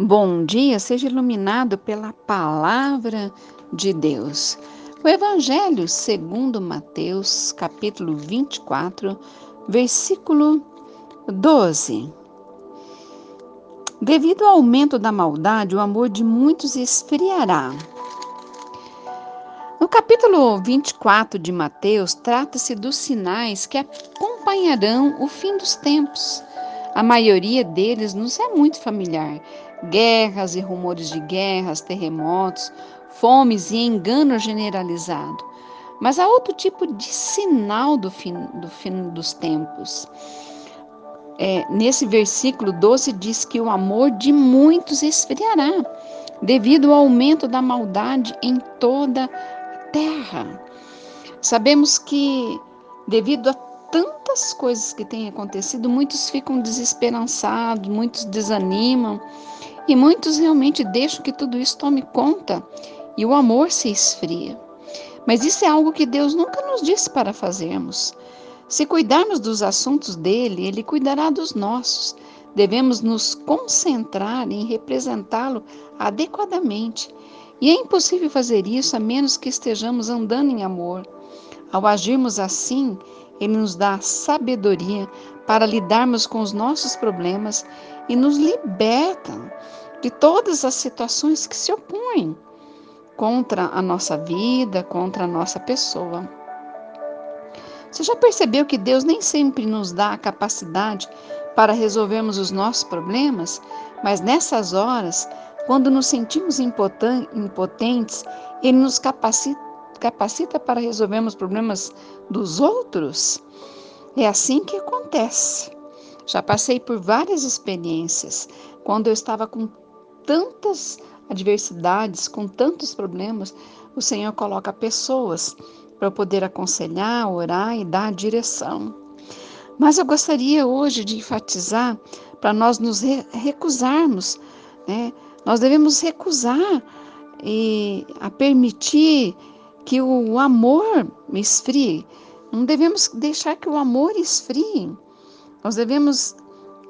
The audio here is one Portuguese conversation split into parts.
Bom dia, seja iluminado pela palavra de Deus. O Evangelho segundo Mateus, capítulo 24, versículo 12. Devido ao aumento da maldade, o amor de muitos esfriará. No capítulo 24 de Mateus, trata-se dos sinais que acompanharão o fim dos tempos. A maioria deles nos é muito familiar guerras e rumores de guerras, terremotos, fomes e engano generalizado. Mas há outro tipo de sinal do fim, do fim dos tempos. É, nesse versículo 12 diz que o amor de muitos esfriará, devido ao aumento da maldade em toda a terra. Sabemos que, devido a tantas coisas que têm acontecido, muitos ficam desesperançados, muitos desanimam e muitos realmente deixam que tudo isso tome conta e o amor se esfria. Mas isso é algo que Deus nunca nos disse para fazermos. Se cuidarmos dos assuntos dele, ele cuidará dos nossos. Devemos nos concentrar em representá-lo adequadamente. E é impossível fazer isso a menos que estejamos andando em amor. Ao agirmos assim, ele nos dá sabedoria para lidarmos com os nossos problemas e nos liberta de todas as situações que se opõem contra a nossa vida, contra a nossa pessoa. Você já percebeu que Deus nem sempre nos dá a capacidade para resolvermos os nossos problemas, mas nessas horas, quando nos sentimos impotentes, Ele nos capacita, capacita para resolvermos problemas dos outros? É assim que acontece. Já passei por várias experiências quando eu estava com tantas adversidades, com tantos problemas, o Senhor coloca pessoas para poder aconselhar, orar e dar direção. Mas eu gostaria hoje de enfatizar para nós nos recusarmos, né? Nós devemos recusar e a permitir que o amor esfrie. Não devemos deixar que o amor esfrie. Nós devemos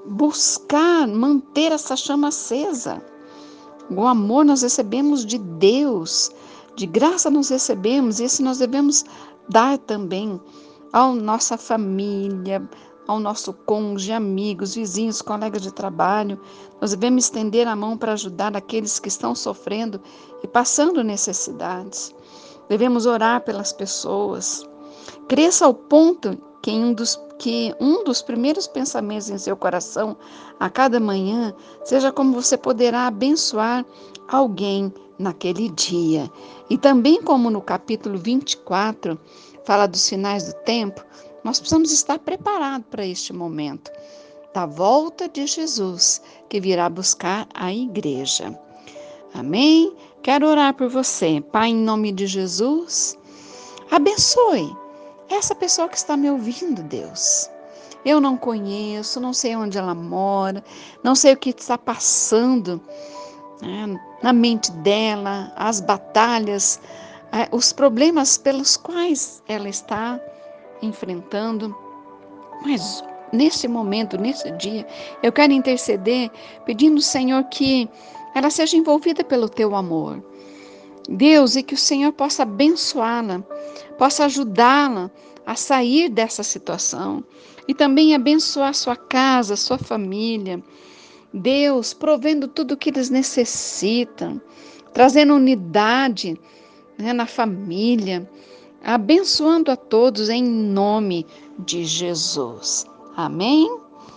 buscar manter essa chama acesa. O amor nós recebemos de Deus, de graça nós recebemos, e esse nós devemos dar também à nossa família, ao nosso cônjuge, amigos, vizinhos, colegas de trabalho. Nós devemos estender a mão para ajudar aqueles que estão sofrendo e passando necessidades. Devemos orar pelas pessoas. Cresça ao ponto que um dos, que um dos primeiros pensamentos em seu coração a cada manhã seja como você poderá abençoar alguém naquele dia. E também, como no capítulo 24 fala dos finais do tempo, nós precisamos estar preparados para este momento da volta de Jesus que virá buscar a igreja. Amém? Quero orar por você. Pai, em nome de Jesus, abençoe essa pessoa que está me ouvindo, Deus. Eu não conheço, não sei onde ela mora, não sei o que está passando né, na mente dela, as batalhas, é, os problemas pelos quais ela está enfrentando. Mas nesse momento, nesse dia, eu quero interceder, pedindo, Senhor, que ela seja envolvida pelo teu amor. Deus, e que o Senhor possa abençoá-la, possa ajudá-la a sair dessa situação e também abençoar sua casa, sua família. Deus, provendo tudo o que eles necessitam, trazendo unidade né, na família, abençoando a todos em nome de Jesus. Amém?